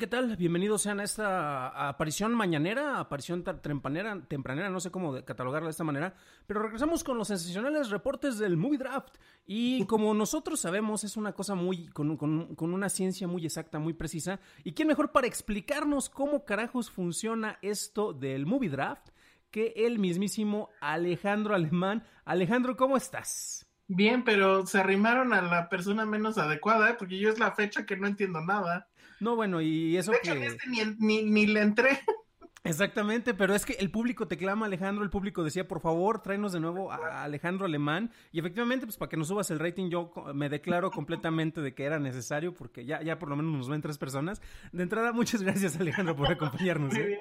Qué tal? Bienvenidos sean a esta aparición mañanera, aparición tempranera, tempranera, no sé cómo catalogarla de esta manera, pero regresamos con los sensacionales reportes del Movie Draft. Y como nosotros sabemos, es una cosa muy, con, con una ciencia muy exacta, muy precisa. ¿Y quién mejor para explicarnos cómo carajos funciona esto del Movie Draft que el mismísimo Alejandro Alemán? Alejandro, ¿cómo estás? Bien, pero se arrimaron a la persona menos adecuada, ¿eh? porque yo es la fecha que no entiendo nada. No, bueno, y eso de hecho, que... Este ni, ni, ni, le entré. Exactamente, pero es que el público te clama, Alejandro, el público decía, por favor, tráenos de nuevo a Alejandro Alemán, y efectivamente, pues para que nos subas el rating, yo me declaro completamente de que era necesario, porque ya, ya por lo menos nos ven tres personas. De entrada, muchas gracias, Alejandro, por acompañarnos. ¿eh?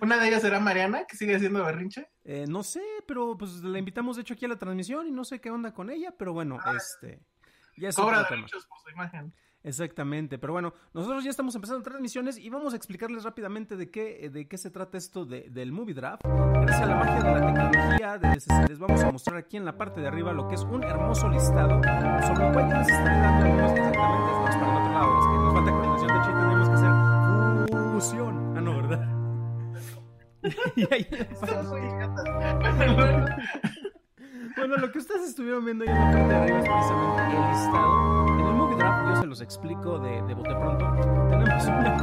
¿Una de ellas será Mariana, que sigue haciendo berrinche? Eh, no sé, pero pues la invitamos de hecho aquí a la transmisión y no sé qué onda con ella, pero bueno, ah, este... Ya es derechos por su imagen. Exactamente, pero bueno, nosotros ya estamos empezando transmisiones y vamos a explicarles rápidamente de qué, de qué se trata esto de, del Movie Draft. Gracias a la magia de la tecnología, de, les vamos a mostrar aquí en la parte de arriba lo que es un hermoso listado sobre el cual ya les estaré dando algunos exactamente, vamos para el otro lado, es que nos falta coordinación, de hecho tenemos que hacer fusión. Ah, no, ¿verdad? y ahí bueno, lo que ustedes estuvieron viendo ahí en la parte de arriba es precisamente el listado. En el Movie Draft, yo se los explico de, de bote pronto. Tenemos una.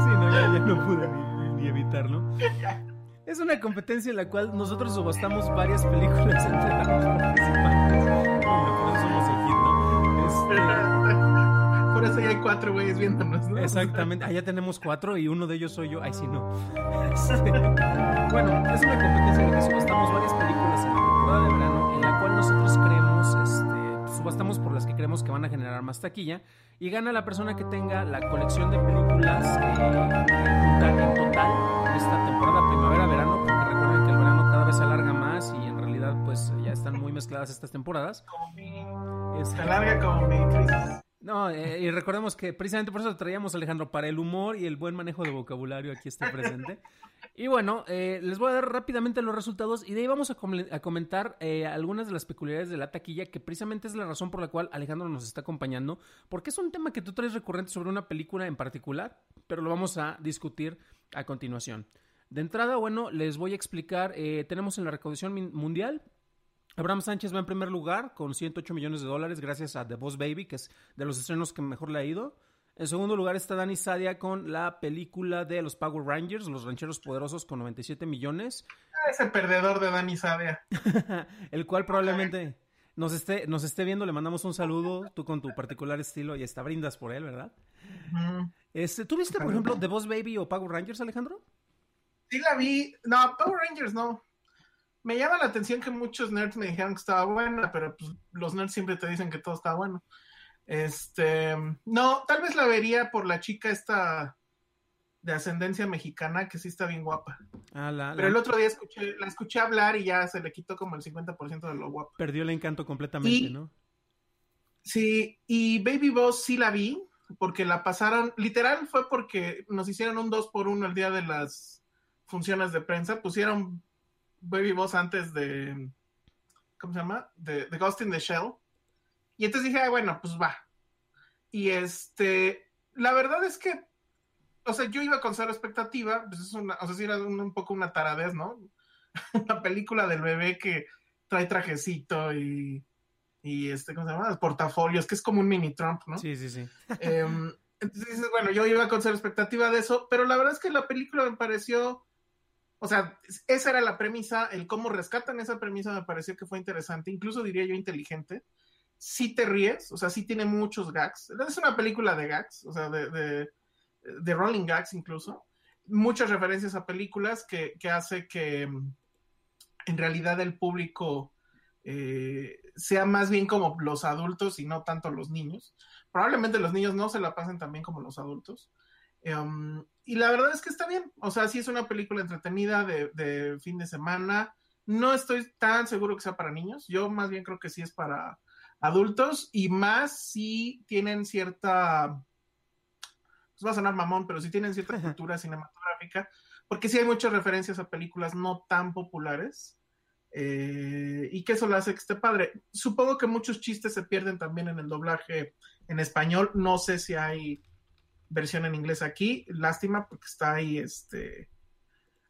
sí, no, ya, ya no pude ni, ni evitarlo. Es una competencia en la cual nosotros subastamos varias películas entre los participantes. Bueno, por eso somos el hit, ¿no? Este... Por eso ya hay cuatro güeyes viéndonos, ¿no? Exactamente. Ah, ya tenemos cuatro y uno de ellos soy yo. Ay, sí, no. Este... Bueno, es una competencia en la que subastamos varias películas en la temporada de verano en la cual nosotros creemos, este, subastamos por las que creemos que van a generar más taquilla y gana la persona que tenga la colección de películas eh, en total esta temporada primavera-verano, porque recuerden que el verano cada vez se alarga más y en realidad pues ya están muy mezcladas estas temporadas. Como mi... Se alarga como mi crisis. No, eh, y recordemos que precisamente por eso traíamos a Alejandro, para el humor y el buen manejo de vocabulario aquí está presente. Y bueno, eh, les voy a dar rápidamente los resultados y de ahí vamos a, com a comentar eh, algunas de las peculiaridades de la taquilla, que precisamente es la razón por la cual Alejandro nos está acompañando, porque es un tema que tú traes recurrente sobre una película en particular, pero lo vamos a discutir a continuación. De entrada, bueno, les voy a explicar, tenemos en la recaudación mundial Abraham Sánchez va en primer lugar con 108 millones de dólares gracias a The Boss Baby, que es de los estrenos que mejor le ha ido. En segundo lugar está Dani Sadia con la película de los Power Rangers, Los Rancheros Poderosos, con 97 millones. Ese perdedor de Dani Sadia. el cual probablemente nos esté, nos esté viendo, le mandamos un saludo, tú con tu particular estilo y hasta brindas por él, ¿verdad? este, ¿Tú viste, por ejemplo, The Boss Baby o Power Rangers, Alejandro? Sí la vi. No, Power Rangers no me llama la atención que muchos nerds me dijeron que estaba buena, pero pues, los nerds siempre te dicen que todo está bueno. Este, no, tal vez la vería por la chica esta de ascendencia mexicana, que sí está bien guapa. Ah, pero el otro día escuché, la escuché hablar y ya se le quitó como el 50% de lo guapo. Perdió el encanto completamente, ¿no? Sí, y Baby Boss sí la vi, porque la pasaron, literal fue porque nos hicieron un 2 por 1 el día de las funciones de prensa, pusieron Baby Boss antes de. ¿Cómo se llama? De, de Ghost in the Shell. Y entonces dije, bueno, pues va. Y este. La verdad es que. O sea, yo iba con cero expectativa. Pues es una. O sea, sí era un, poco una taradez, ¿no? una película del bebé que trae trajecito y. Y este, ¿cómo se llama? Portafolios, que es como un mini Trump, ¿no? Sí, sí, sí. Em, entonces bueno, yo iba con cero expectativa de eso, pero la verdad es que la película me pareció o sea, esa era la premisa, el cómo rescatan esa premisa me pareció que fue interesante, incluso diría yo inteligente. sí te ríes, o sea, sí tiene muchos gags. Es una película de gags, o sea, de, de, de rolling gags incluso. Muchas referencias a películas que, que hace que mm, en realidad el público eh, sea más bien como los adultos y no tanto los niños. Probablemente los niños no se la pasen tan bien como los adultos. Um, y la verdad es que está bien. O sea, sí es una película entretenida de, de, fin de semana. No estoy tan seguro que sea para niños. Yo más bien creo que sí es para adultos y más si tienen cierta. Pues va a sonar mamón, pero si tienen cierta cultura cinematográfica. Porque sí hay muchas referencias a películas no tan populares. Eh, y que eso lo hace que esté padre. Supongo que muchos chistes se pierden también en el doblaje en español. No sé si hay versión en inglés aquí. Lástima porque está ahí este.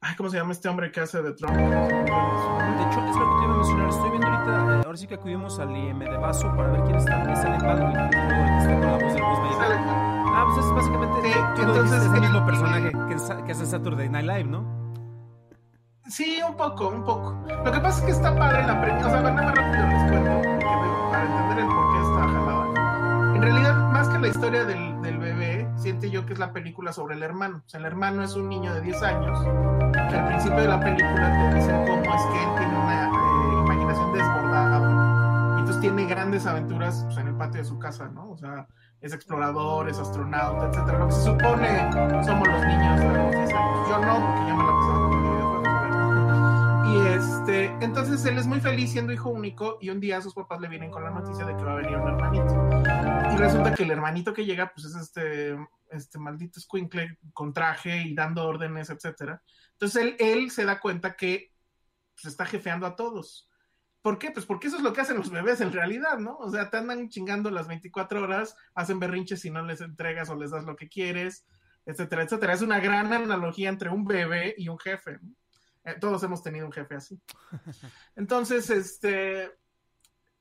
Ay, ¿cómo se llama este hombre que hace de Trump? De hecho, es lo que te iba a mencionar. Estoy viendo ahorita, eh, ahora sí que acudimos al IM de Vaso para ver quién está. Es Alec Baldwin, el que está con la voz del Buzz Baby. Ah, pues es básicamente Sí, tú entonces, dijiste, es el mismo personaje que, que hace Saturday Night Live, ¿no? Sí, un poco, un poco. Lo que pasa es que está padre la premisa. O sea, nada más rápido les cuento para entender el por qué está jalada. En realidad, más que la historia del, bebé, siento yo que es la película sobre el hermano. O sea, el hermano es un niño de 10 años que al principio de la película te dicen cómo es que él tiene una eh, imaginación desbordada. Y entonces tiene grandes aventuras pues, en el patio de su casa, ¿no? O sea, es explorador, es astronauta, etcétera. Lo que se supone somos los niños de los 10 años. Yo no, porque yo me la pasaba pero- Y este, entonces él es muy feliz siendo hijo único y un día sus papás le vienen con la noticia de que va a venir un hermanito. Y resulta que el hermanito que llega, pues es este, este maldito squinkle con traje y dando órdenes, etcétera. Entonces él, él se da cuenta que se está jefeando a todos. ¿Por qué? Pues porque eso es lo que hacen los bebés en realidad, ¿no? O sea, te andan chingando las 24 horas, hacen berrinches si no les entregas o les das lo que quieres, etcétera, etcétera. Es una gran analogía entre un bebé y un jefe. ¿no? Eh, todos hemos tenido un jefe así. Entonces, este,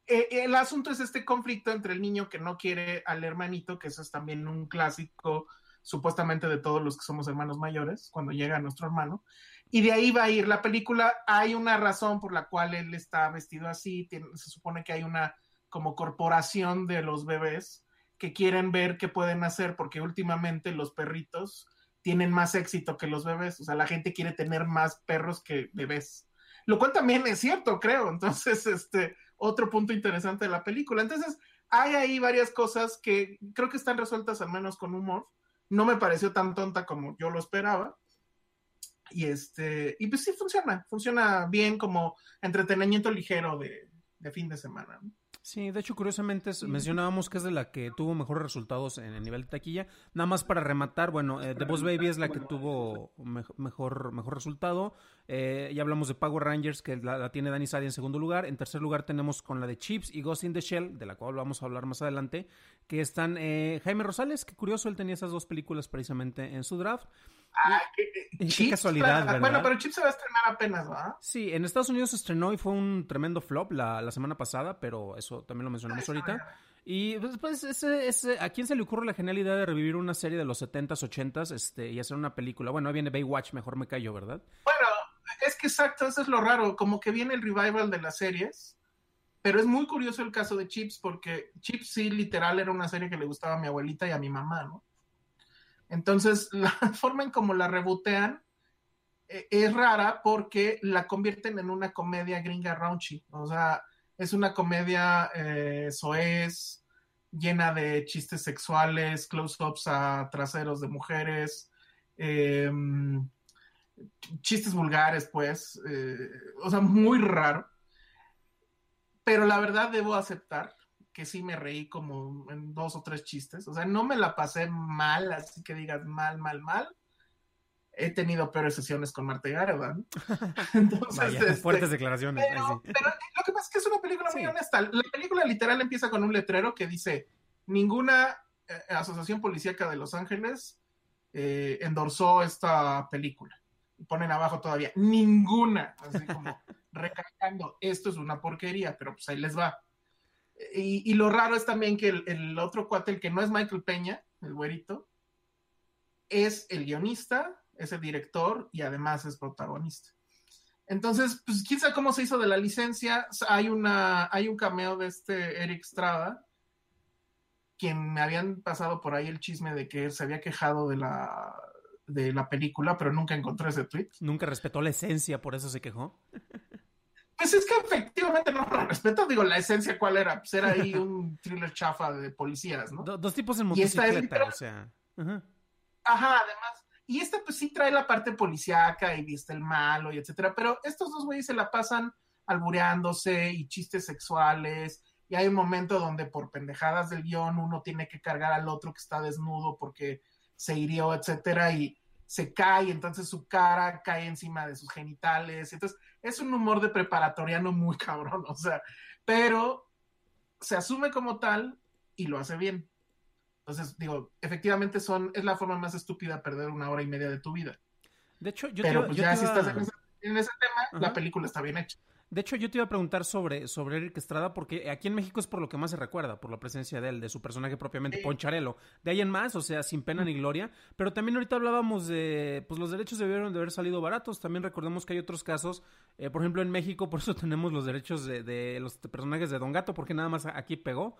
eh, el asunto es este conflicto entre el niño que no quiere al hermanito, que eso es también un clásico supuestamente de todos los que somos hermanos mayores, cuando llega nuestro hermano, y de ahí va a ir la película. Hay una razón por la cual él está vestido así, se supone que hay una como corporación de los bebés que quieren ver qué pueden hacer, porque últimamente los perritos tienen más éxito que los bebés, o sea, la gente quiere tener más perros que bebés, lo cual también es cierto, creo. Entonces, este, otro punto interesante de la película. Entonces, hay ahí varias cosas que creo que están resueltas al menos con humor. No me pareció tan tonta como yo lo esperaba. Y este, y pues sí funciona, funciona bien como entretenimiento ligero de, de fin de semana. ¿no? Sí, de hecho, curiosamente es- mencionábamos que es de la que tuvo mejores resultados en el nivel de taquilla. Nada más para rematar, bueno, eh, The Boss Baby es la que tuvo me- mejor, mejor resultado. Eh, ya hablamos de Power Rangers, que la, la tiene Danny Sadi en segundo lugar. En tercer lugar tenemos con la de Chips y Ghost in the Shell, de la cual vamos a hablar más adelante, que están eh, Jaime Rosales, que curioso, él tenía esas dos películas precisamente en su draft. Ah, qué, qué Chips, casualidad, Bueno, ¿verdad? pero Chip se va a estrenar apenas, ¿verdad? Sí, en Estados Unidos se estrenó y fue un tremendo flop la, la semana pasada, pero eso también lo mencionamos ahorita. Y después, ese, ese, ¿a quién se le ocurre la genial idea de revivir una serie de los 70s, 80s este, y hacer una película? Bueno, ahí viene Baywatch, mejor me callo, ¿verdad? Bueno, es que exacto, eso es lo raro, como que viene el revival de las series, pero es muy curioso el caso de Chips, porque Chips sí, literal, era una serie que le gustaba a mi abuelita y a mi mamá, ¿no? Entonces, la forma en como la rebotean eh, es rara porque la convierten en una comedia gringa raunchy, o sea, es una comedia eh, soez, llena de chistes sexuales, close-ups a traseros de mujeres, eh, chistes vulgares, pues, eh, o sea, muy raro. Pero la verdad debo aceptar que sí me reí como en dos o tres chistes. O sea, no me la pasé mal, así que digas mal, mal, mal. He tenido peores sesiones con. Entonces, Vaya, este, fuertes declaraciones. pero, sí. pero lo que pasa es que es una película muy honesta. La película literal empieza con un letrero que dice: ninguna eh, asociación policíaca de Los Ángeles eh, endorsó esta película. Y ponen abajo todavía: ninguna. Así como recalcando: esto es una porquería, pero pues ahí les va. Y, lo raro es también que el, el otro cuate, el que no es Michael Peña, el güerito, es el guionista, es el director y además es protagonista. Entonces, pues quién sabe cómo se hizo de la licencia. Hay una, hay un cameo de este Eric Strada, quien me habían pasado por ahí el chisme de que se había quejado de la, de la película, pero nunca encontré ese tweet. Nunca respetó la esencia, por eso se quejó. Pues es que efectivamente no lo respeto. Digo, la esencia, ¿cuál era? Pues era ahí un thriller chafa de policías, ¿no? Do- dos tipos en es motocicleta, literal- o sea. ajá. Ajá, además. Y esta pues sí trae la parte policíaca y viste el malo y etcétera, pero estos dos güeyes se la pasan albureándose y chistes sexuales y hay un momento donde por pendejadas del guion uno tiene que cargar al otro que está desnudo porque se hirió, etcétera, y se cae, entonces su cara cae encima de sus genitales, entonces es un humor de preparatoriano muy cabrón, o sea, pero se asume como tal y lo hace bien. Entonces, digo, efectivamente son, es la forma más estúpida de perder una hora y media de tu vida. De hecho, yo Pero te, pues yo ya te si estás en ese, en ese tema, Ajá. la película está bien hecha. De hecho, yo te iba a preguntar sobre, sobre Eric Estrada, porque aquí en México es por lo que más se recuerda, por la presencia de él, de su personaje propiamente, Sí. Poncharelo. De ahí en más, o sea, sin pena ni gloria. Pero también ahorita hablábamos de, pues los derechos debieron de haber salido baratos. También recordemos que hay otros casos, eh, por ejemplo, en México, por eso tenemos los derechos de, de los personajes de Don Gato, porque nada más aquí pegó.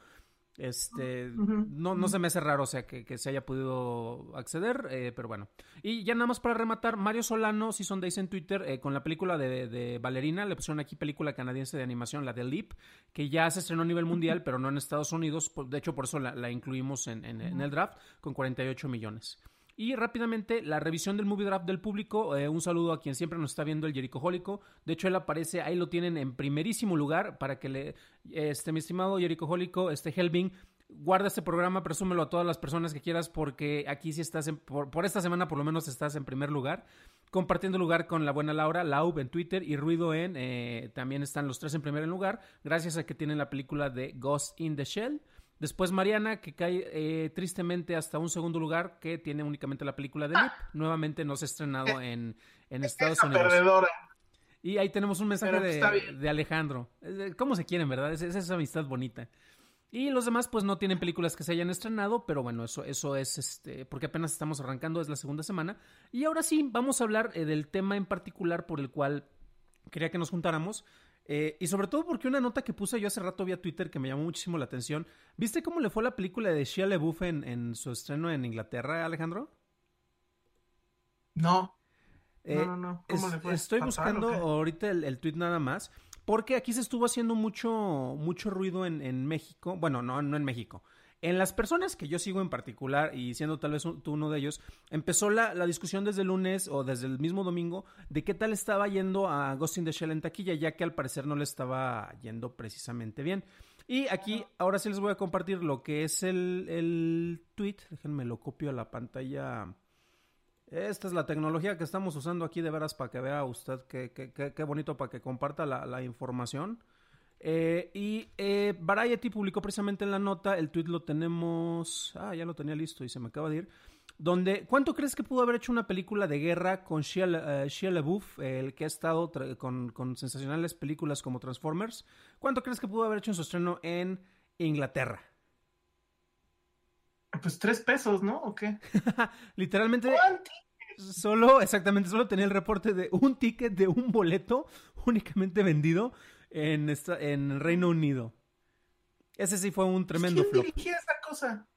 Este, no, no se me hace raro, o sea, que, que se haya podido acceder, eh, pero bueno. Y ya nada más para rematar, Mario Solano, Season Days en Twitter, eh, con la película de, de Valerina, le pusieron aquí película canadiense de animación, la de Leap, que ya se estrenó a nivel mundial, pero no en Estados Unidos, de hecho por eso la, la incluimos en, en- en el draft, con 48 millones. Y rápidamente, la revisión del movie draft del público. eh, un saludo a quien siempre nos está viendo, el Jericojólico. De hecho, él aparece, ahí lo tienen en primerísimo lugar para que le. Este, mi estimado Jericojólico, este Helving, guarda este programa, presúmelo a todas las personas que quieras, porque aquí sí estás, por esta semana por lo menos estás en primer lugar. Compartiendo lugar con la buena Laura, Laub en Twitter y Ruido en. eh, también están los tres en primer lugar, gracias a que tienen la película de Ghost in the Shell. Después Mariana, que cae eh, tristemente hasta un segundo lugar, que tiene únicamente la película de Leap. Nuevamente no se ha estrenado en, en Estados Unidos. perdedora. Y ahí tenemos un mensaje pues, de, de Alejandro. Eh, ¿Cómo se quieren, verdad? Es, es esa amistad bonita. Y los demás, pues no tienen películas que se hayan estrenado, pero bueno, eso, eso es este, porque apenas estamos arrancando, es la segunda semana. Y ahora sí, vamos a hablar eh, del tema en particular por el cual quería que nos juntáramos. Eh, y sobre todo porque una nota que puse yo hace rato vía Twitter que me llamó muchísimo la atención. ¿Viste cómo le fue la película de Shia LaBeouf en, en su estreno en Inglaterra, Alejandro? No. Eh, no, no, no. ¿Cómo es- le fue? Estoy ¿Fatal buscando ahorita el, el tweet nada más. Porque aquí se estuvo haciendo mucho, mucho ruido en, en México. Bueno, no, no en México. En las personas que yo sigo en particular, y siendo tal vez un- tú uno de ellos, empezó la, la discusión desde el lunes o desde el mismo domingo de qué tal estaba yendo a Ghost in the Shell en taquilla, ya que al parecer no le estaba yendo precisamente bien. Y aquí, ahora sí les voy a compartir lo que es el, el tweet. Déjenme lo copio a la pantalla. Esta es la tecnología que estamos usando aquí de veras para que vea usted qué, qué- qué- qué bonito para que comparta la, la información. Eh, y eh, Variety publicó precisamente en la nota, el tweet lo tenemos, ah, ya lo tenía listo y se me acaba de ir, donde, ¿cuánto crees que pudo haber hecho una película de guerra con Shia, LaBeouf, el que ha estado con, con sensacionales películas como Transformers? ¿Cuánto crees que pudo haber hecho en su estreno en Inglaterra? Pues tres pesos, ¿no? ¿O qué? Literalmente... ¿Cuánto? Solo, exactamente, solo tenía el reporte de un ticket de un boleto únicamente vendido en, esta, en Reino Unido. Ese sí fue un tremendo ¿Quién flop. dirigía esa cosa?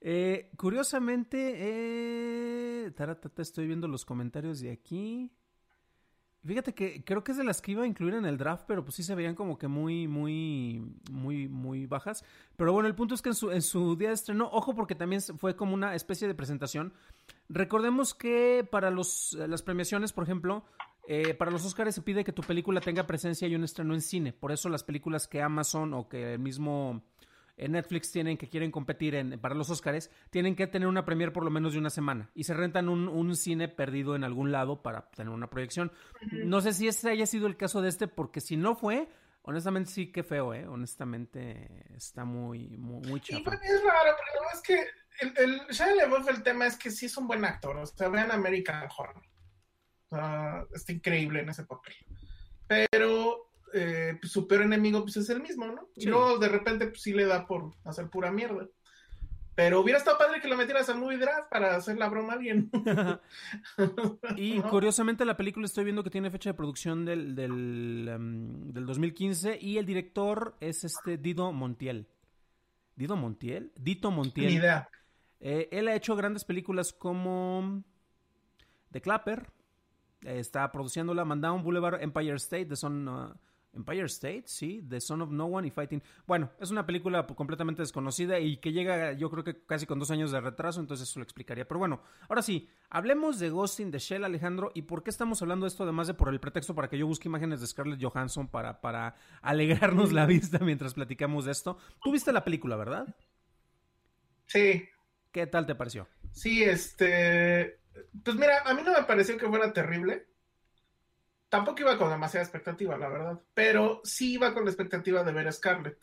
Eh, curiosamente, eh, taratata, estoy viendo los comentarios de aquí. Fíjate que creo que es de las que iba a incluir en el draft, pero pues sí se veían como que muy, muy, muy, muy bajas. Pero bueno, el punto es que en su, en su día de estreno, ojo porque también fue como una especie de presentación. Recordemos que para los, las premiaciones, por ejemplo, eh, para los Oscars se pide que tu película tenga presencia y un estreno en cine. Por eso las películas que Amazon o que el mismo eh, Netflix tienen que quieren competir en, para los Oscars, tienen que tener una premier por lo menos de una semana y se rentan un, un cine perdido en algún lado para tener una proyección. No sé si ese haya sido el caso de este, porque si no fue, honestamente sí que feo, ¿eh? Honestamente está muy, muy, muy Y chafa. pues, es raro, pero es que el, el el tema es que sí es un buen actor. O sea, vean American Horror. Sea, está increíble en ese papel. Pero eh, pues, su peor enemigo pues, es el mismo, ¿no? Sí. Y luego de repente pues, sí le da por hacer pura mierda. Pero hubiera estado padre que lo metieras al movie draft para hacer la broma a alguien. y ¿No? curiosamente la película estoy viendo que tiene fecha de producción del, del, em, del 2015 y el director es este Dido Montiel. ¿Dido Montiel? Dito Montiel. Ni idea. Eh, él ha hecho grandes películas como The Clapper. Está produciéndola Mandown Boulevard, Empire State, The Son... uh, Empire State, sí, The Son of No One y Fighting. Bueno, es una película completamente desconocida y que llega, yo creo que casi con dos años de retraso, entonces eso lo explicaría. Pero bueno, ahora sí, hablemos de Ghost in the Shell, Alejandro, y por qué estamos hablando de esto, además de por el pretexto para que yo busque imágenes de Scarlett Johansson para, para alegrarnos la vista mientras platicamos de esto. Tú viste la película, ¿verdad? Sí, ¿Qué tal te pareció? sí, este. Pues mira, a mí no me pareció que fuera terrible. Tampoco iba con demasiada expectativa, la verdad. Pero sí iba con la expectativa de ver a Scarlett.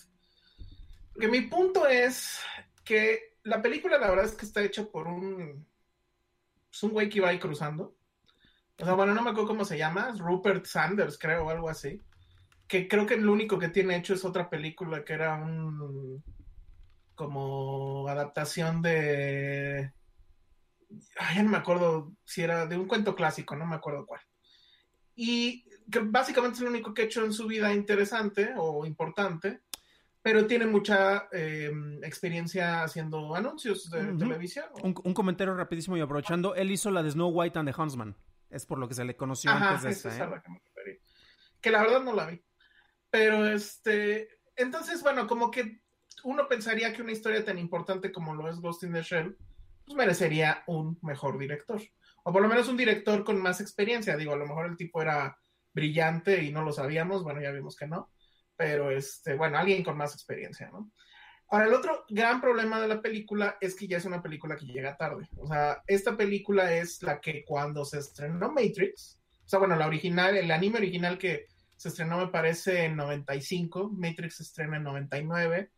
Porque mi punto es que la película, la verdad es que está hecha por un. Es un güey que iba ahí cruzando. O sea, bueno, no me acuerdo cómo se llama. Rupert Sanders, creo, o algo así. Que creo que lo único que tiene hecho es otra película que era un. como adaptación de. Ay, ya no me acuerdo si era de un cuento clásico, no me acuerdo cuál. Y que básicamente es lo único que ha hecho en su vida interesante o importante, pero tiene mucha eh, experiencia haciendo anuncios de Ujú. televisión. Un, un comentario rapidísimo y aprovechando, él hizo la de Snow White and the Huntsman. Es por lo que se le conoció Ajá, antes de esa esta. es ¿eh? la que me referí. Que la verdad no la vi. Pero este, entonces, bueno, como que uno pensaría que una historia tan importante como lo es Ghost in the Shell, pues merecería un mejor director. O por lo menos un director con más experiencia. Digo, a lo mejor el tipo era brillante y no lo sabíamos, bueno, ya vimos que no. Pero este, bueno, alguien con más experiencia, ¿no? Ahora, el otro gran problema de la película es que ya es una película que llega tarde. O sea, esta película es la que cuando se estrenó Matrix, o sea, bueno, la original, el anime original que se estrenó me parece en 95, Matrix se estrena en 99,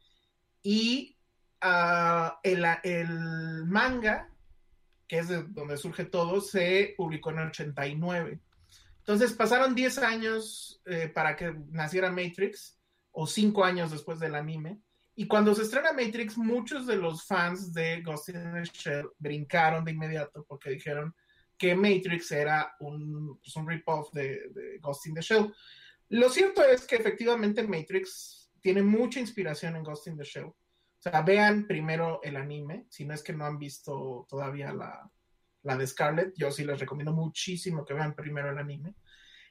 y ah, el, manga, que es de donde surge todo, se publicó en el 89. Entonces pasaron 10 años eh, para que naciera Matrix, o 5 años después del anime. Y cuando se estrena Matrix, muchos de los fans de Ghost in the Shell brincaron de inmediato porque dijeron que Matrix era un, pues, un rip-off de Ghost in the Shell. Lo cierto es que efectivamente Matrix tiene mucha inspiración en Ghost in the Shell. O sea, vean primero el anime, si no es que no han visto todavía la, la de Scarlett, yo sí les recomiendo muchísimo que vean primero el anime.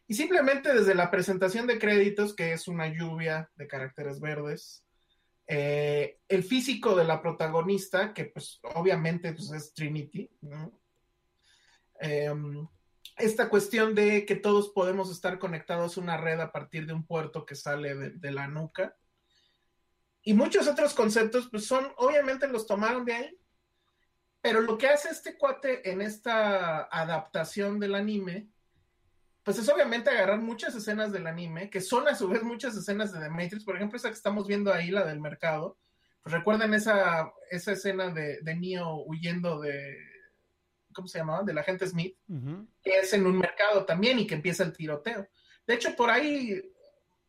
Y simplemente desde la presentación de créditos, que es una lluvia de caracteres verdes, eh, el físico de la protagonista, que pues obviamente pues, es Trinity. Eh, esta cuestión de que todos podemos estar conectados a una red a partir de un puerto que sale de la nuca. Y muchos otros conceptos, pues son, obviamente los tomaron de ahí, pero lo que hace este cuate en esta adaptación del anime, pues es obviamente agarrar muchas escenas del anime, que son a su vez muchas escenas de The Matrix, por ejemplo, esa que estamos viendo ahí, la del mercado, pues recuerden esa, esa escena de, de Neo huyendo de, ¿cómo se llamaba? Del agente Smith, Ujú. que es en un mercado también y que empieza el tiroteo. De hecho, por ahí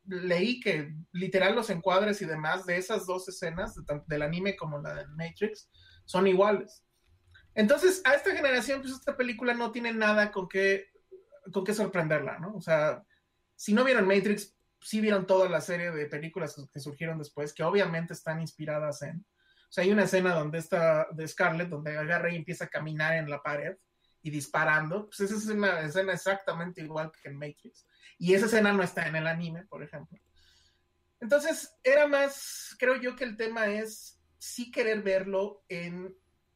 leí que literal los encuadres y demás de esas dos escenas, de del anime como la del Matrix, son iguales. Entonces, a esta generación, pues esta película no tiene nada con qué, con qué sorprenderla, ¿no? O sea, si no vieron Matrix, sí vieron toda la serie de películas que surgieron después, que obviamente están inspiradas en. O sea, hay una escena donde está de Scarlett, donde agarra y empieza a caminar en la pared y disparando. Pues esa es una escena exactamente igual que en Matrix. Y esa escena no está en el anime, por ejemplo. Entonces, era más, creo yo que el tema es sí querer verlo en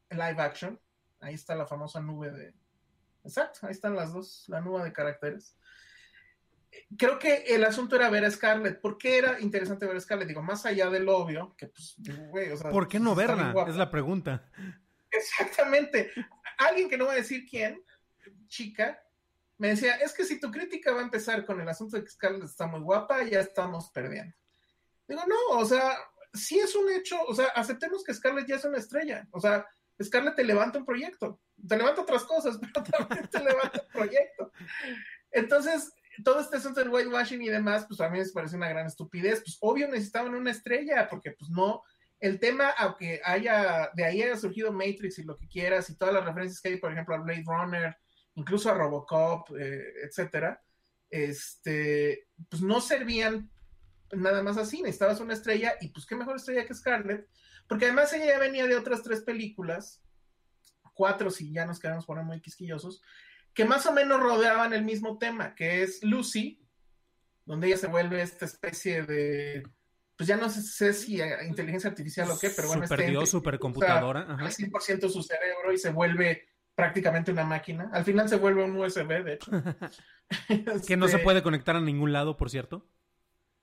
live action. Ahí está la famosa nube de... Exacto, ahí están las dos, la nube de caracteres. Creo que el asunto era ver a Scarlett. ¿Por qué era interesante ver a Scarlett? Digo, más allá del obvio, que pues, güey, o sea, ¿Por qué no verla? Es la pregunta. Exactamente. Alguien que no va a decir quién, chica, me decía, es que si tu crítica va a empezar con el asunto de que Scarlett está muy guapa, ya estamos perdiendo. Digo, no, o sea, sí es un hecho, o sea, aceptemos que Scarlett ya es una estrella. O sea, Scarlett te levanta un proyecto, te levanta otras cosas, pero también te levanta un proyecto. Entonces, todo este asunto del whitewashing y demás, pues a mí me parece una gran estupidez. Pues obvio necesitaban una estrella, porque pues no, el tema, aunque haya, de ahí haya surgido Matrix y lo que quieras, y todas las referencias que hay, por ejemplo, a Blade Runner, incluso a Robocop, eh, etcétera, este, pues no servían nada más así, necesitabas una estrella, y pues qué mejor estrella que Scarlett, porque además ella ya venía de otras tres películas, cuatro si ya nos quedamos por muy quisquillosos, que más o menos rodeaban el mismo tema, que es Lucy, donde ella se vuelve esta especie de pues ya no sé si inteligencia artificial o qué, pero bueno. Super Dios, supercomputadora. Al 100% su cerebro y se vuelve prácticamente una máquina. Al final se vuelve un USB, de hecho. que no se este puede conectar a ningún lado, por cierto.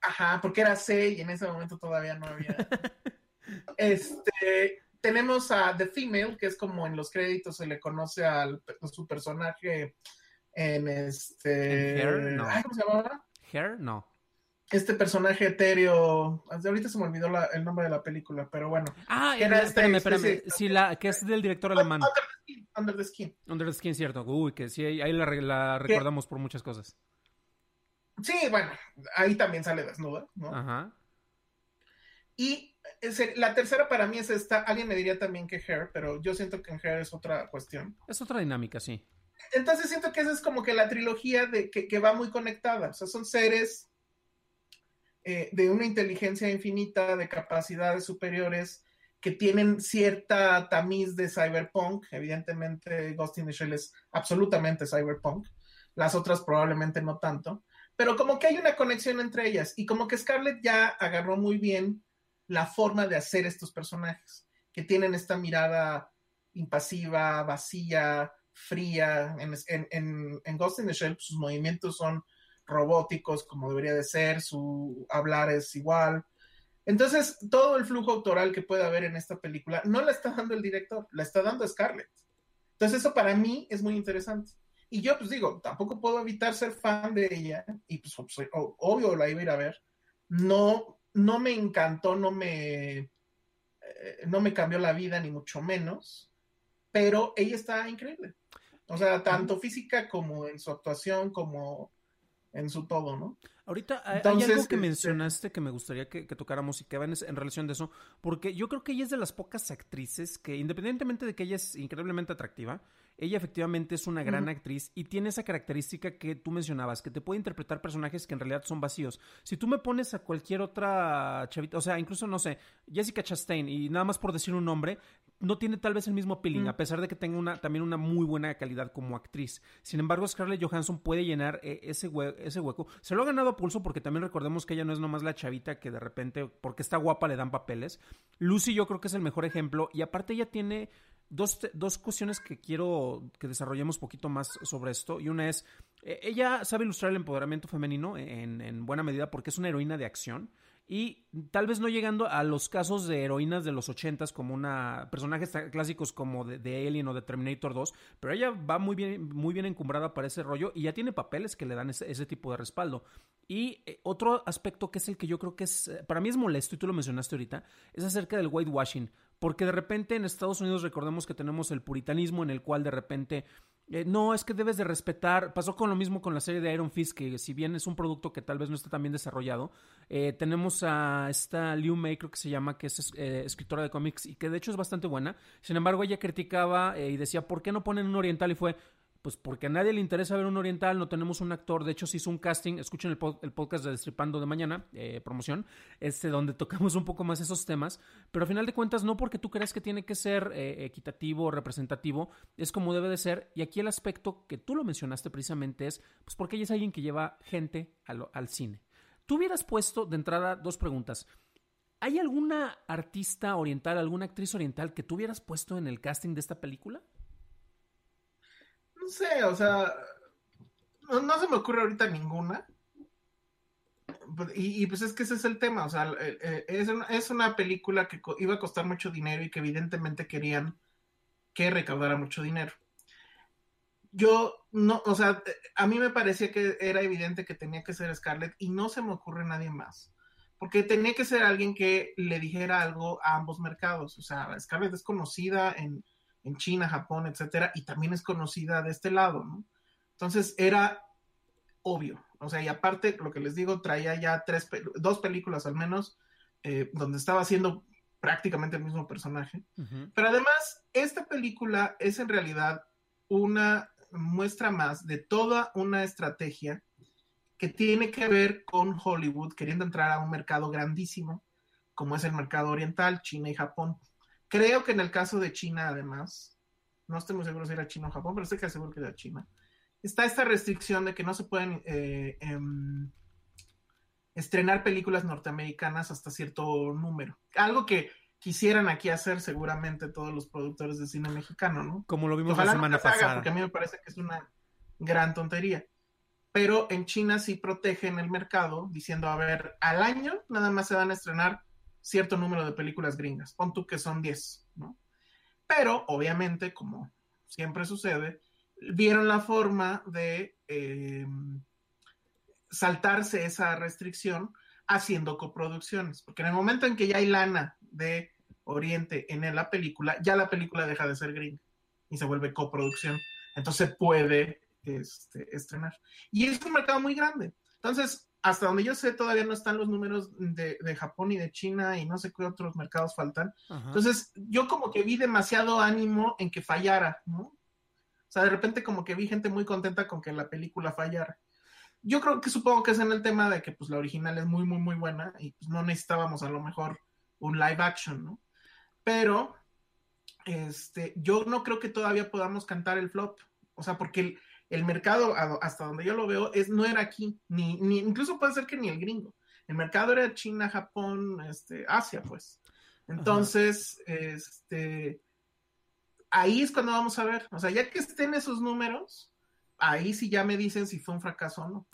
Ajá, porque era C y en ese momento todavía no había. este, tenemos a The Female, que es como en los créditos se le conoce a su personaje en este. Hair? No. ¿Cómo se llama? Hair? No este personaje etéreo, ahorita se me olvidó el nombre de la película, pero bueno. Ah, era espérame, espérame, sí, la, que es del director alemán. Under the Skin. Under the Skin, Under the Skin cierto. Uy, que sí, ahí la, recordamos por muchas cosas. Sí, bueno, ahí también sale desnuda, ¿no? Ajá. Y la tercera para mí es esta, alguien me diría también que Hair, pero yo siento que en Hair es otra cuestión. Es otra dinámica, sí. Entonces siento que esa es como que la trilogía de que, que va muy conectada, o sea, son seres eh, de una inteligencia infinita, de capacidades superiores, que tienen cierta tamiz de cyberpunk. Evidentemente, Ghost in the Shell es absolutamente cyberpunk. Las otras probablemente no tanto. Pero como que hay una conexión entre ellas y como que Scarlett ya agarró muy bien la forma de hacer estos personajes, que tienen esta mirada impasiva, vacía, fría. En, en, en Ghost in the Shell sus movimientos son robóticos como debería de ser, su hablar es igual. Entonces, todo el flujo autoral que puede haber en esta película no la está dando el director, la está dando Scarlett. Entonces, eso para mí es muy interesante. Y yo, pues digo, tampoco puedo evitar ser fan de ella, y pues obvio la iba a ir a ver. No, no me encantó, no me, eh, no me cambió la vida, ni mucho menos, pero ella está increíble. O sea, tanto física como en su actuación, como en su todo, ¿no? Ahorita hay, algo que este mencionaste que me gustaría que, tocáramos y que van en, relación de eso, porque yo creo que ella es de las pocas actrices que, independientemente de que ella es increíblemente atractiva, ella efectivamente es una gran actriz y tiene esa característica que tú mencionabas, que te puede interpretar personajes que en realidad son vacíos. Si tú me pones a cualquier otra chavita, o sea, incluso, no sé, Jessica Chastain, y nada más por decir un nombre, no tiene tal vez el mismo peeling, a pesar de que tenga una, también una muy buena calidad como actriz. Sin embargo, Scarlett Johansson puede llenar eh, ese, ese hueco. Se lo ha ganado a pulso porque también recordemos que ella no es nomás la chavita que de repente, porque está guapa, le dan papeles. Lucy yo creo que es el mejor ejemplo y aparte ella tiene dos, dos cuestiones que quiero que desarrollemos poquito más sobre esto. Y una es, eh, ella sabe ilustrar el empoderamiento femenino en, en, buena medida porque es una heroína de acción. Y tal vez no llegando a los casos de heroínas de los ochentas como una personajes clásicos como de, Alien o de Terminator 2, pero ella va muy bien, muy bien encumbrada para ese rollo y ya tiene papeles que le dan ese, ese tipo de respaldo. Y eh, otro aspecto que es el que yo creo que es, eh, para mí es molesto, y tú lo mencionaste ahorita, es acerca del whitewashing. Porque de repente en Estados Unidos recordemos que tenemos el puritanismo en el cual de repente eh, no, es que debes de respetar. Pasó con lo mismo con la serie de Iron Fist, que si bien es un producto que tal vez no está tan bien desarrollado, eh, tenemos a esta Liu Mei, creo que se llama, que es eh, escritora de cómics y que de hecho es bastante buena. Sin embargo, ella criticaba y decía, ¿por qué no ponen un oriental? Y fue, pues porque a nadie le interesa ver un oriental, no tenemos un actor, de hecho se hizo un casting, escuchen el, podcast de Destripando de mañana, eh, promoción, este, donde tocamos un poco más esos temas, pero a final de cuentas no porque tú creas que tiene que ser eh, equitativo o representativo, es como debe de ser, y aquí el aspecto que tú lo mencionaste precisamente es, pues porque ella es alguien que lleva gente al, al cine. Tú hubieras puesto de entrada dos preguntas. ¿Hay alguna artista oriental, alguna actriz oriental que tú hubieras puesto en el casting de esta película? Sé, o sea, no, se me ocurre ahorita ninguna. Y, pues es que ese es el tema, o sea, es, es una película que iba a costar mucho dinero y que evidentemente querían que recaudara mucho dinero. Yo no, o sea, a mí me parecía que era evidente que tenía que ser Scarlett y no se me ocurre nadie más, porque tenía que ser alguien que le dijera algo a ambos mercados, o sea, Scarlett es conocida en, en China, Japón, etcétera, y también es conocida de este lado, ¿no? Entonces era obvio, o sea, y aparte, lo que les digo, traía ya tres, dos películas al menos, eh, donde estaba haciendo prácticamente el mismo personaje. Pero además, esta película es en realidad una muestra más de toda una estrategia que tiene que ver con Hollywood queriendo entrar a un mercado grandísimo, como es el mercado oriental, China y Japón. Creo que en el caso de China, además, no estoy muy seguro si era China o Japón, pero estoy casi seguro que era China, está esta restricción de que no se pueden eh, em, estrenar películas norteamericanas hasta cierto número. Algo que quisieran aquí hacer seguramente todos los productores de cine mexicano, ¿no? Como lo vimos Ojalá la semana se haga, pasada. porque a mí me parece que es una gran tontería. Pero en China sí protegen el mercado diciendo, a ver, al año nada más se van a estrenar cierto número de películas gringas. Pon tú que son 10, ¿no? Pero obviamente, como siempre sucede, vieron la forma de eh, saltarse esa restricción haciendo coproducciones. Porque en el momento en que ya hay lana de Oriente en la película, ya la película deja de ser gringa y se vuelve coproducción. Entonces puede este, estrenar. Y es un mercado muy grande. Entonces, hasta donde yo sé, todavía no están los números de, de Japón y de China y no sé qué otros mercados faltan. Ajá. Entonces, yo como que vi demasiado ánimo en que fallara, ¿no? O sea, de repente como que vi gente muy contenta con que la película fallara. Yo creo que supongo que es en el tema de que pues la original es muy, muy, muy buena y pues no necesitábamos a lo mejor un live action, ¿no? Pero, este, yo no creo que todavía podamos cantar el flop. O sea, porque el, el mercado, hasta donde yo lo veo, es, no era aquí, ni, ni, incluso puede ser que ni el gringo. El mercado era China, Japón, este, Asia, pues. Entonces, este, ahí es cuando vamos a ver. O sea, ya que estén esos números, ahí sí ya me dicen si fue un fracaso o no.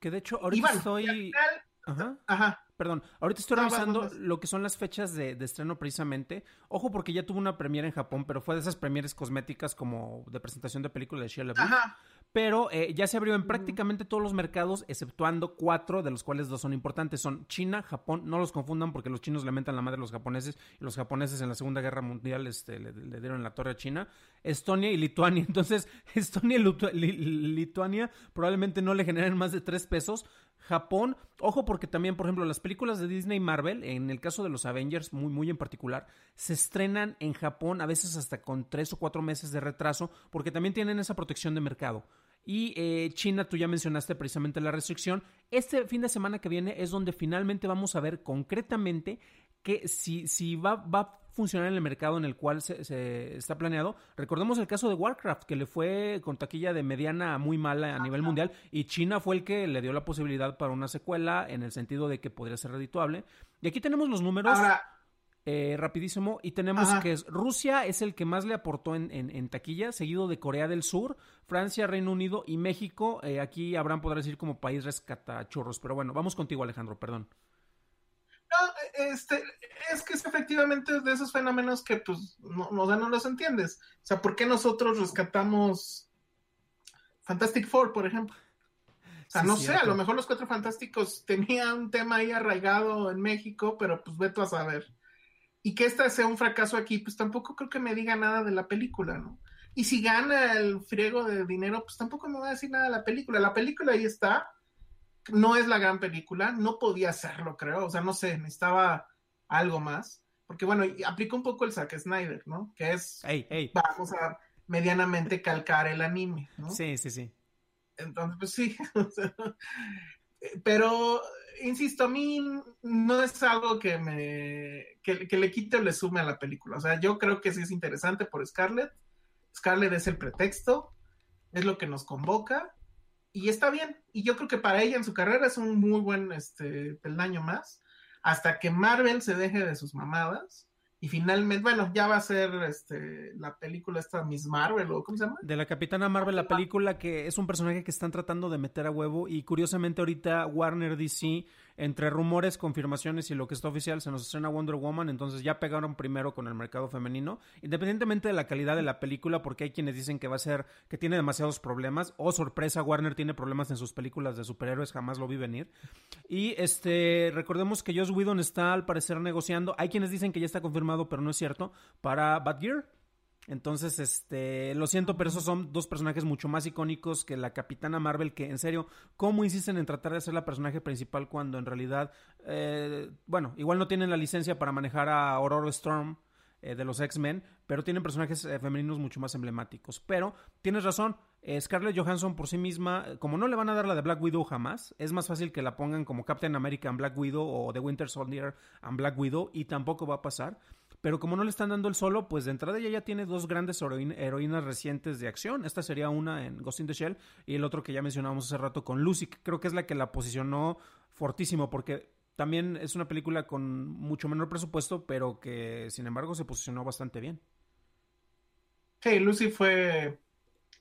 Que de hecho, ahorita bueno, y estoy. al final, Ajá. ajá, Perdón, ahorita estoy vas, revisando lo que son las fechas de, de estreno precisamente. Ojo porque ya tuvo una premiere en Japón, pero fue de esas premieres cosméticas como de presentación de película de Shia LaBeouf. ajá. Pero eh, ya se abrió en prácticamente todos los mercados, exceptuando cuatro, de los cuales dos son importantes. Son China, Japón, no los confundan porque los chinos le mentan la madre a los japoneses y los japoneses en la Segunda Guerra Mundial este, le, le dieron la torre a China. Estonia y Lituania. Entonces, Estonia y Litu- Li- Lituania probablemente no le generen más de tres pesos. Japón, ojo porque también, por ejemplo, las películas de Disney y Marvel, en el caso de los Avengers, muy, muy en particular, se estrenan en Japón a veces hasta con tres o cuatro meses de retraso, porque también tienen esa protección de mercado. Y eh, China, tú ya mencionaste precisamente la restricción. Este fin de semana que viene es donde finalmente vamos a ver concretamente que si, si va, va funcionar en el mercado en el cual se, se está planeado. Recordemos el caso de Warcraft, que le fue con taquilla de mediana a muy mala a nivel mundial, y China fue el que le dio la posibilidad para una secuela en el sentido de que podría ser redituable. Y aquí tenemos los números Ahora, eh, rapidísimo. Y tenemos Ajá. que es, Rusia es el que más le aportó en, en- en taquilla, seguido de Corea del Sur, Francia, Reino Unido y México. Eh, aquí Abraham podrá decir como país rescatachorros. Pero bueno, vamos contigo, Alejandro, perdón. No, este, es que es efectivamente de esos fenómenos que pues no, no, no los entiendes. O sea, ¿por qué nosotros rescatamos Fantastic Four, por ejemplo? O sea, Sí, no sé, cierto. a lo mejor los Cuatro Fantásticos tenían un tema ahí arraigado en México, pero pues veto a saber. Y que esta sea un fracaso aquí, pues tampoco creo que me diga nada de la película, ¿no? Y si gana el friego de dinero, pues tampoco me va a decir nada de la película. La película ahí está, no es la gran película, no podía serlo, creo, o sea, no sé, necesitaba algo más, porque bueno, y aplica un poco el Zack Snyder, ¿no? Que es, Ey, ey. vamos a medianamente calcar el anime, ¿no? Sí, sí, sí. Entonces, pues sí, o sea, pero, insisto, a mí no es algo que me, que, que le quite o le sume a la película, o sea, yo creo que sí es interesante por Scarlett, Scarlett es el pretexto, es lo que nos convoca, y está bien, y yo creo que para ella en su carrera es un muy buen este, peldaño más, hasta que Marvel se deje de sus mamadas, y finalmente, bueno, ya va a ser este, la película esta Miss Marvel, o ¿cómo se llama? De la Capitana Marvel, la película que es un personaje que están tratando de meter a huevo y curiosamente ahorita Warner DC, entre rumores, confirmaciones y lo que está oficial, se nos estrena Wonder Woman, entonces ya pegaron primero con el mercado femenino, independientemente de la calidad de la película, porque hay quienes dicen que va a ser, que tiene demasiados problemas, o sorpresa, Warner tiene problemas en sus películas de superhéroes, jamás lo vi venir. Y este, recordemos que Joss Whedon está al parecer negociando, hay quienes dicen que ya está confirmado, pero no es cierto, para Batgear. Entonces, este, lo siento, pero esos son dos personajes mucho más icónicos que la Capitana Marvel, que en serio, ¿cómo insisten en tratar de ser la personaje principal cuando en realidad, eh, bueno, igual no tienen la licencia para manejar a Aurora Storm eh, de los X-Men, pero tienen personajes eh, femeninos mucho más emblemáticos. Pero tienes razón, eh, Scarlett Johansson por sí misma, como no le van a dar la de Black Widow jamás, es más fácil que la pongan como Captain America en Black Widow o The Winter Soldier en Black Widow y tampoco va a pasar. Pero como no le están dando el solo, pues de entrada ella ya tiene dos grandes heroín- heroínas recientes de acción. Esta sería una en Ghost in the Shell y el otro que ya mencionábamos hace rato con Lucy, que creo que es la que la posicionó fortísimo porque también es una película con mucho menor presupuesto, pero que sin embargo se posicionó bastante bien. Sí, Lucy fue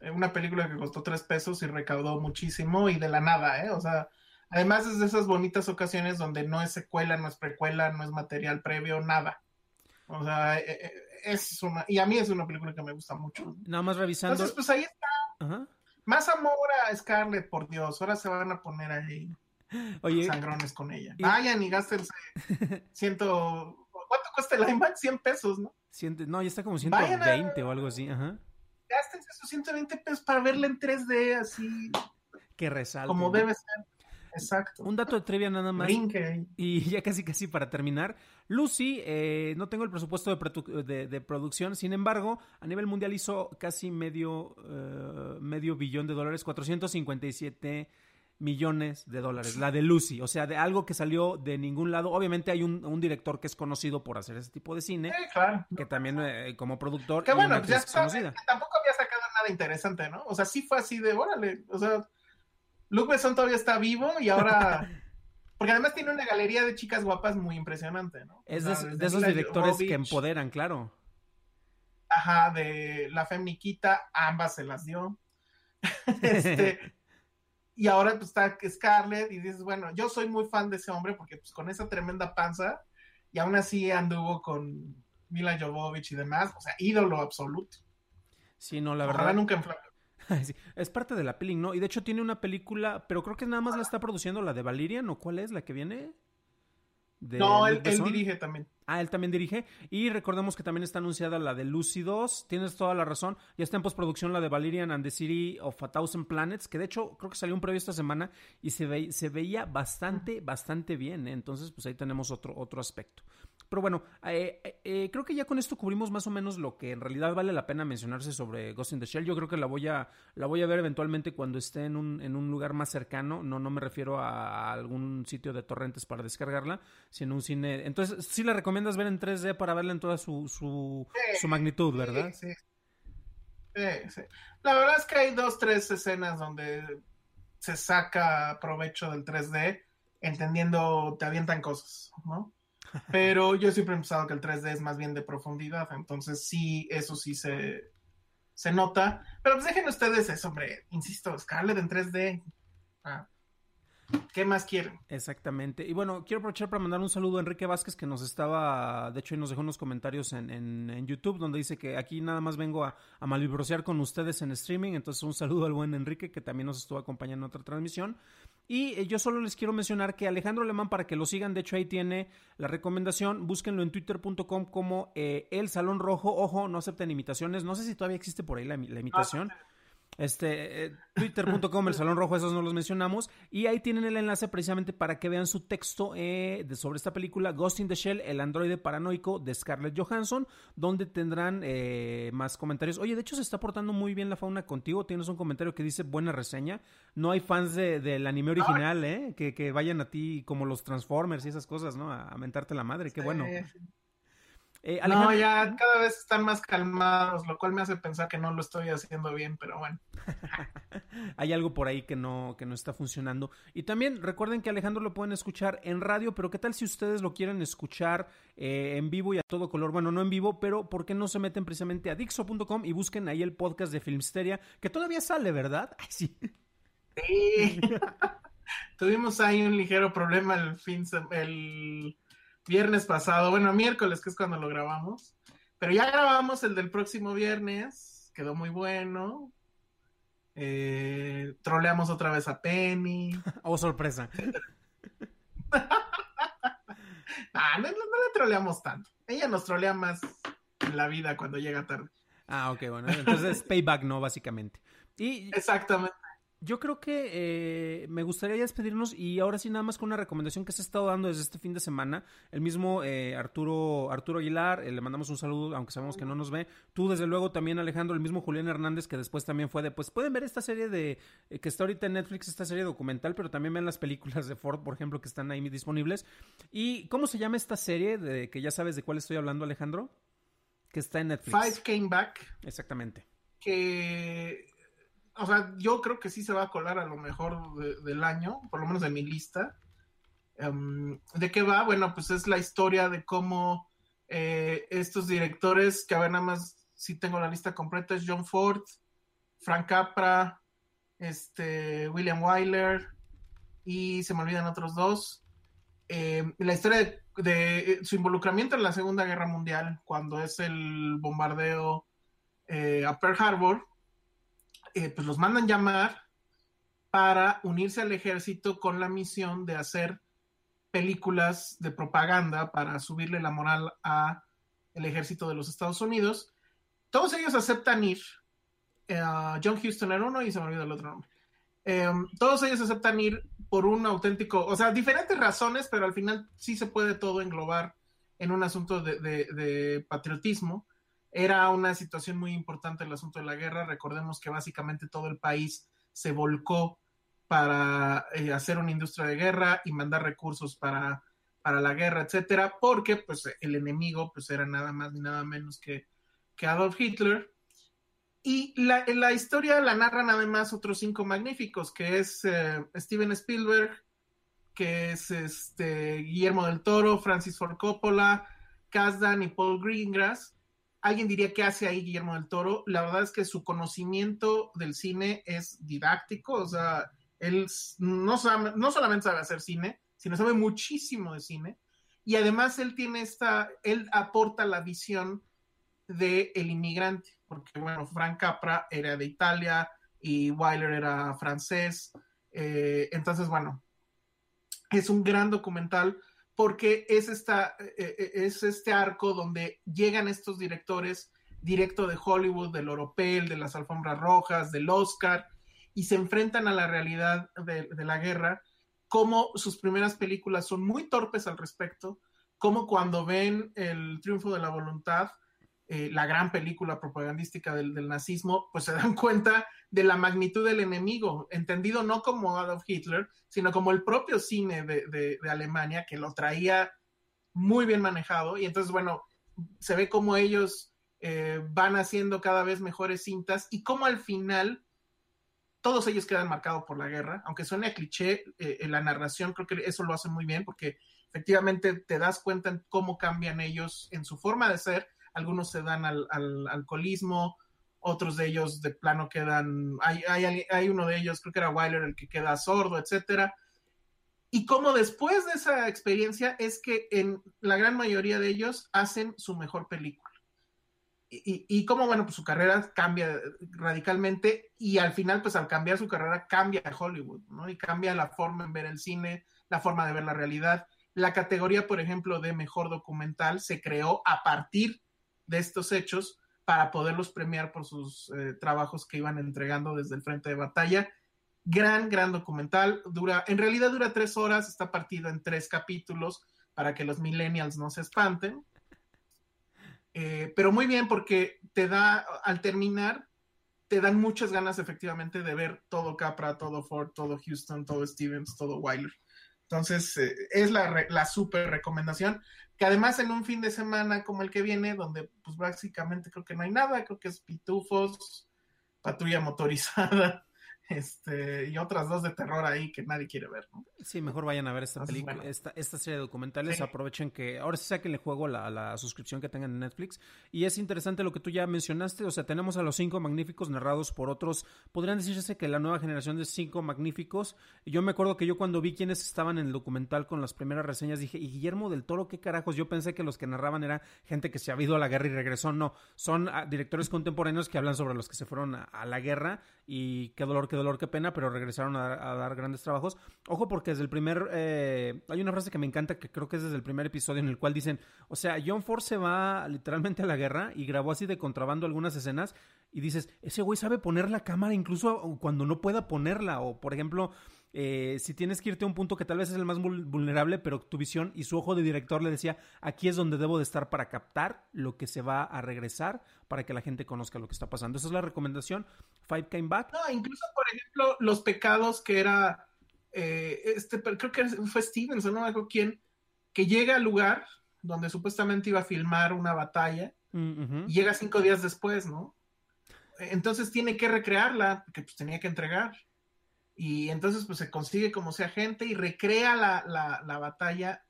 eh, una película que costó tres pesos y recaudó muchísimo y de la nada, ¿eh? O sea, además es de esas bonitas ocasiones donde no es secuela, no es precuela, no es material previo, nada. O sea, eh, eh, es una, y a mí es una película que me gusta mucho. Nada más revisando. Entonces, pues ahí está. Ajá. Más amor a Scarlett, por Dios. Ahora se van a poner ahí Oye, sangrones con ella. y- Vayan y gástense ciento... ¿Cuánto cuesta el IMAX? 100 pesos, ¿no? siente- no, ya está como Vayan a- 120 o algo así, ajá. Gástense esos 120 pesos para verla en 3D, así Que resalte. como ¿no? debe ser. Exacto. Un dato de trivia nada más. Brinque. Y ya casi casi para terminar, Lucy, eh, no tengo el presupuesto de, produ- de- de producción, sin embargo, a nivel mundial hizo casi medio, eh, medio billón de dólares, 457 millones de dólares, la de Lucy, o sea, de algo que salió de ningún lado. Obviamente hay un, un director que es conocido por hacer ese tipo de cine, Sí, claro. que también eh, como productor Que bueno, ya sabes que tampoco había sacado nada interesante, ¿no? O sea, sí fue así de, órale, o sea, Luke Besson todavía está vivo y ahora... Porque además tiene una galería de chicas guapas muy impresionante, ¿no? Es O de, sea, de desde esos directores que empoderan, claro. Ajá, de La Femniquita, ambas se las dio. este, y ahora pues está Scarlett y dices, bueno, yo soy muy fan de ese hombre porque pues con esa tremenda panza y aún así anduvo con Mila Jovovich y demás, o sea, ídolo absoluto. Sí, no, la Ojalá verdad. nunca inflame. Sí, es parte de la peli, ¿no? Y de hecho tiene una película, pero creo que nada más la está produciendo la de Valerian, ¿o cuál es la que viene? De No, él, dirige también. Ah, él también dirige. Y recordemos que también está anunciada la de Lucy 2. Tienes toda la razón. Ya está en postproducción la de Valerian and the City of a Thousand Planets, que de hecho creo que salió un previo esta semana y se, ve- se veía bastante, bastante bien. ¿eh? Entonces, pues ahí tenemos otro, otro aspecto. Pero bueno, eh, eh, eh, creo que ya con esto cubrimos más o menos lo que en realidad vale la pena mencionarse sobre Ghost in the Shell. Yo creo que la voy a, la voy a ver eventualmente cuando esté en un, en un lugar más cercano. No, no me refiero a algún sitio de torrentes para descargarla, sino un cine. Entonces, sí la recomiendas ver en 3D para verla en toda su, su, su magnitud, ¿verdad? Sí, sí. Sí, sí. La verdad es que hay dos, tres escenas donde se saca provecho del 3D, entendiendo, te avientan cosas, ¿no? Pero yo siempre he pensado que el 3D es más bien de profundidad, entonces sí, eso sí se, se nota. Pero pues dejen ustedes eso, hombre, insisto, Scarlett en 3D. Ah, ¿Qué más quieren? Exactamente. Y bueno, quiero aprovechar para mandar un saludo a Enrique Vázquez, que nos estaba, de hecho, y nos dejó unos comentarios en, en, en YouTube, donde dice que aquí nada más vengo a, a malvibrosear con ustedes en streaming. Entonces, un saludo al buen Enrique, que también nos estuvo acompañando en otra transmisión. Y eh, yo solo les quiero mencionar que Alejandro Alemán, para que lo sigan, de hecho ahí tiene la recomendación, búsquenlo en twitter.com como eh, El Salón Rojo. Ojo, no acepten imitaciones. No sé si todavía existe por ahí la, la imitación. Este, eh, twitter.com, el Salón Rojo, esos no los mencionamos. Y ahí tienen el enlace precisamente para que vean su texto eh, de, sobre esta película, Ghost in the Shell, el androide paranoico de Scarlett Johansson, donde tendrán eh, más comentarios. Oye, de hecho se está portando muy bien la fauna contigo. Tienes un comentario que dice buena reseña. No hay fans de- del anime original, ¿eh? Que, que vayan a ti como los Transformers y esas cosas, ¿no? A, a mentarte la madre, qué bueno. Eh, no, ya cada vez están más calmados, lo cual me hace pensar que no lo estoy haciendo bien, pero bueno. hay algo por ahí que no, que no está funcionando. Y también recuerden que Alejandro lo pueden escuchar en radio, pero ¿qué tal si ustedes lo quieren escuchar eh, en vivo y a todo color? Bueno, no en vivo, pero ¿por qué no se meten precisamente a Dixo.com y busquen ahí el podcast de Filmsteria, que todavía sale, ¿verdad? Ay, sí. Sí. Tuvimos ahí un ligero problema el fin el viernes pasado, bueno, miércoles, que es cuando lo grabamos. Pero ya grabamos el del próximo viernes, quedó muy bueno. Eh, troleamos otra vez a Penny. Oh, sorpresa. Ah, no, no- no le troleamos tanto. Ella nos trolea más en la vida cuando llega tarde. Ah, ok, bueno. Entonces, payback no, básicamente. Y Exactamente. Yo creo que eh, me gustaría ya despedirnos y ahora sí nada más con una recomendación que se ha estado dando desde este fin de semana. El mismo eh, Arturo, Arturo Aguilar, eh, le mandamos un saludo, aunque sabemos que no nos ve. Tú, desde luego, también Alejandro, el mismo Julián Hernández, que después también fue de, pues pueden ver esta serie de, que está ahorita en Netflix, esta serie documental, pero también ven las películas de Ford, por ejemplo, que están ahí disponibles. ¿Y cómo se llama esta serie? De que ya sabes de cuál estoy hablando, Alejandro. Que está en Netflix. Five Came Back, Exactamente. que, o sea, yo creo que sí se va a colar a lo mejor de- del año, por lo menos de mi lista. Em, ¿De qué va? Bueno, pues es la historia de cómo eh, estos directores, que a ver, nada más si tengo la lista completa, es John Ford, Frank Capra, este, William Wyler, y se me olvidan otros dos. Eh, la historia de, de su involucramiento en la Segunda Guerra Mundial, cuando es el bombardeo eh, a Pearl Harbor, eh, pues los mandan llamar para unirse al ejército con la misión de hacer películas de propaganda para subirle la moral a el ejército de los Estados Unidos. Todos ellos aceptan ir. Eh, John Houston era uno y se me olvidó el otro nombre. Eh, todos ellos aceptan ir por un auténtico, o sea, diferentes razones, pero al final sí se puede todo englobar en un asunto de, de- de patriotismo. Era una situación muy importante el asunto de la guerra. Recordemos que básicamente todo el país se volcó para eh, hacer una industria de guerra y mandar recursos para, para la guerra, etcétera, porque pues el enemigo pues era nada más ni nada menos que, que Adolf Hitler. Y la, la historia la narran además otros cinco magníficos, que es eh, Steven Spielberg, que es este Guillermo del Toro, Francis Ford Coppola, Kasdan y Paul Greengrass. Alguien diría qué hace ahí Guillermo del Toro. La verdad es que su conocimiento del cine es didáctico, o sea, él no, sabe- no solamente sabe hacer cine, sino sabe muchísimo de cine. Y además él tiene esta, él aporta la visión de el inmigrante, porque bueno, Frank Capra era de Italia y Wyler era francés. Eh, entonces, bueno, es un gran documental porque es, esta, eh, eh, es este arco donde llegan estos directores directo de Hollywood, del Oropel, de las alfombras rojas, del Oscar, y se enfrentan a la realidad de, de la guerra, como sus primeras películas son muy torpes al respecto, como cuando ven el triunfo de la voluntad, eh, la gran película propagandística del, nazismo, pues se dan cuenta de la magnitud del enemigo, entendido no como Adolf Hitler, sino como el propio cine de, de- de Alemania, que lo traía muy bien manejado. Y entonces, bueno, se ve como ellos eh, van haciendo cada vez mejores cintas y como al final todos ellos quedan marcados por la guerra, aunque suene a cliché eh, en la narración, creo que eso lo hacen muy bien porque efectivamente te das cuenta en cómo cambian ellos en su forma de ser. Algunos se dan al, al alcoholismo, otros de ellos de plano quedan, hay, hay, hay uno de ellos, creo que era Wyler, el que queda sordo, etcétera. Y como después de esa experiencia es que en la gran mayoría de ellos hacen su mejor película. Y, y, y como, bueno, pues su carrera cambia radicalmente y al final, pues al cambiar su carrera, cambia Hollywood, ¿no? Y cambia la forma en ver el cine, la forma de ver la realidad. La categoría, por ejemplo, de mejor documental se creó a partir de estos hechos para poderlos premiar por sus eh, trabajos que iban entregando desde el frente de batalla. Gran, gran documental. Dura, en realidad dura tres horas, está partido en tres capítulos para que los millennials no se espanten. Eh, pero muy bien porque te da, al terminar, te dan muchas ganas efectivamente de ver todo Capra, todo Ford, todo Houston, todo Stevens, todo Wyler. Entonces, eh, es la, la super recomendación, que además en un fin de semana como el que viene, donde pues básicamente creo que no hay nada, creo que es pitufos, patrulla motorizada, este, y otras dos de terror ahí que nadie quiere ver, ¿no? Sí, mejor vayan a ver esta película, bueno. esta, esta, serie de documentales, sí. aprovechen que ahora sí saquenle juego la, la, suscripción que tengan en Netflix. Y es interesante lo que tú ya mencionaste, o sea, tenemos a los cinco magníficos narrados por otros, podrían decirse que la nueva generación de cinco magníficos. Yo me acuerdo que yo cuando vi quienes estaban en el documental con las primeras reseñas dije, ¿y Guillermo del Toro qué carajos? Yo pensé que los que narraban era gente que se ha ido a la guerra y regresó, no, son ah, directores contemporáneos que hablan sobre los que se fueron a, a la guerra y qué dolor que dolor, qué pena, pero regresaron a, a dar grandes trabajos. Ojo, porque desde el primer. eh, hay una frase que me encanta que creo que es desde el primer episodio en el cual dicen: O sea, John Ford se va literalmente a la guerra y grabó así de contrabando algunas escenas. Y dices: Ese güey sabe poner la cámara incluso cuando no pueda ponerla. O, por ejemplo. Eh, si tienes que irte a un punto que tal vez es el más vul- vulnerable, pero tu visión y su ojo de director le decía, aquí es donde debo de estar para captar lo que se va a regresar, para que la gente conozca lo que está pasando. Esa es la recomendación. Five Came Back. No, incluso, por ejemplo, los pecados que era, eh, este, creo que fue Stevenson, no me acuerdo quién, que llega al lugar donde supuestamente iba a filmar una batalla Mm, y llega cinco días después, ¿no? Entonces tiene que recrearla, porque pues tenía que entregar. Y entonces pues se consigue como sea gente y recrea la, la, la batalla.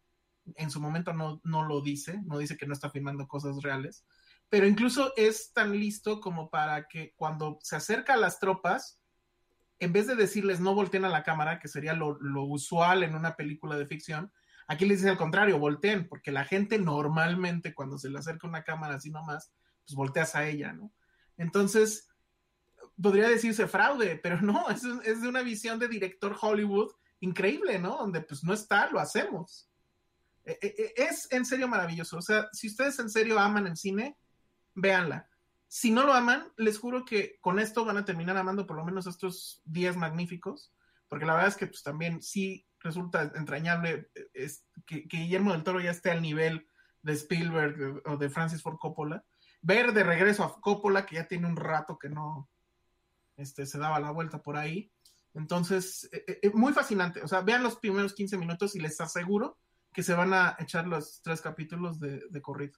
En su momento no, no lo dice, no dice que no está filmando cosas reales, pero incluso es tan listo como para que cuando se acerca a las tropas, en vez de decirles no volteen a la cámara, que sería lo, lo usual en una película de ficción, aquí les dice al contrario, volteen, porque la gente normalmente cuando se le acerca una cámara así nomás, pues volteas a ella, ¿no? Entonces, podría decirse fraude, pero no, es, es de una visión de director Hollywood increíble, ¿no? Donde pues no está, lo hacemos. Eh, eh, Es en serio maravilloso. O sea, si ustedes en serio aman el cine, véanla. Si no lo aman, les juro que con esto van a terminar amando por lo menos estos días magníficos, porque la verdad es que pues también sí resulta entrañable eh, que Guillermo del Toro ya esté al nivel de Spielberg eh, o de Francis Ford Coppola. Ver de regreso a Coppola, que ya tiene un rato que no este, se daba la vuelta por ahí. Entonces, eh, eh, muy fascinante. O sea, vean los primeros 15 minutos y les aseguro que se van a echar los tres capítulos de, de corrido.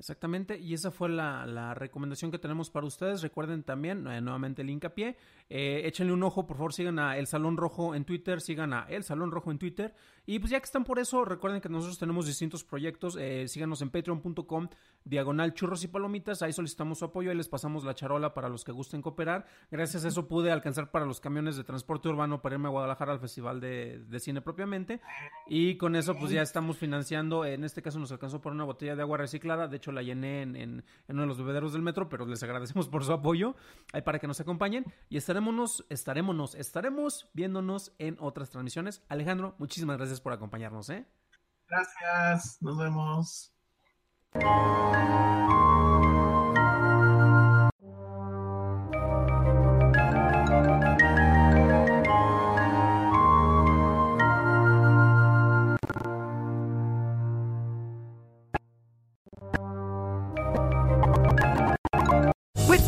Exactamente, y esa fue la, recomendación que tenemos para ustedes. Recuerden también, eh, nuevamente el hincapié, eh, échenle un ojo, por favor, sigan a El Salón Rojo en Twitter, sigan a El Salón Rojo en Twitter. Y pues ya que están por eso, recuerden que nosotros tenemos distintos proyectos. eh, síganos en patreon.com, diagonal churros y palomitas. Ahí solicitamos su apoyo y les pasamos la charola para los que gusten cooperar. Gracias a eso pude alcanzar para los camiones de transporte urbano para irme a Guadalajara al Festival de Cine propiamente. Y con eso, pues ya estamos financiando. En este caso, nos alcanzó por una botella de agua reciclada. De hecho, la llené en, uno de los bebederos del metro, pero les agradecemos por su apoyo ahí para que nos acompañen. Y estaremos, estaremos, estaremos viéndonos en otras transmisiones. Alejandro, muchísimas gracias por acompañarnos, ¿eh? Gracias, nos vemos.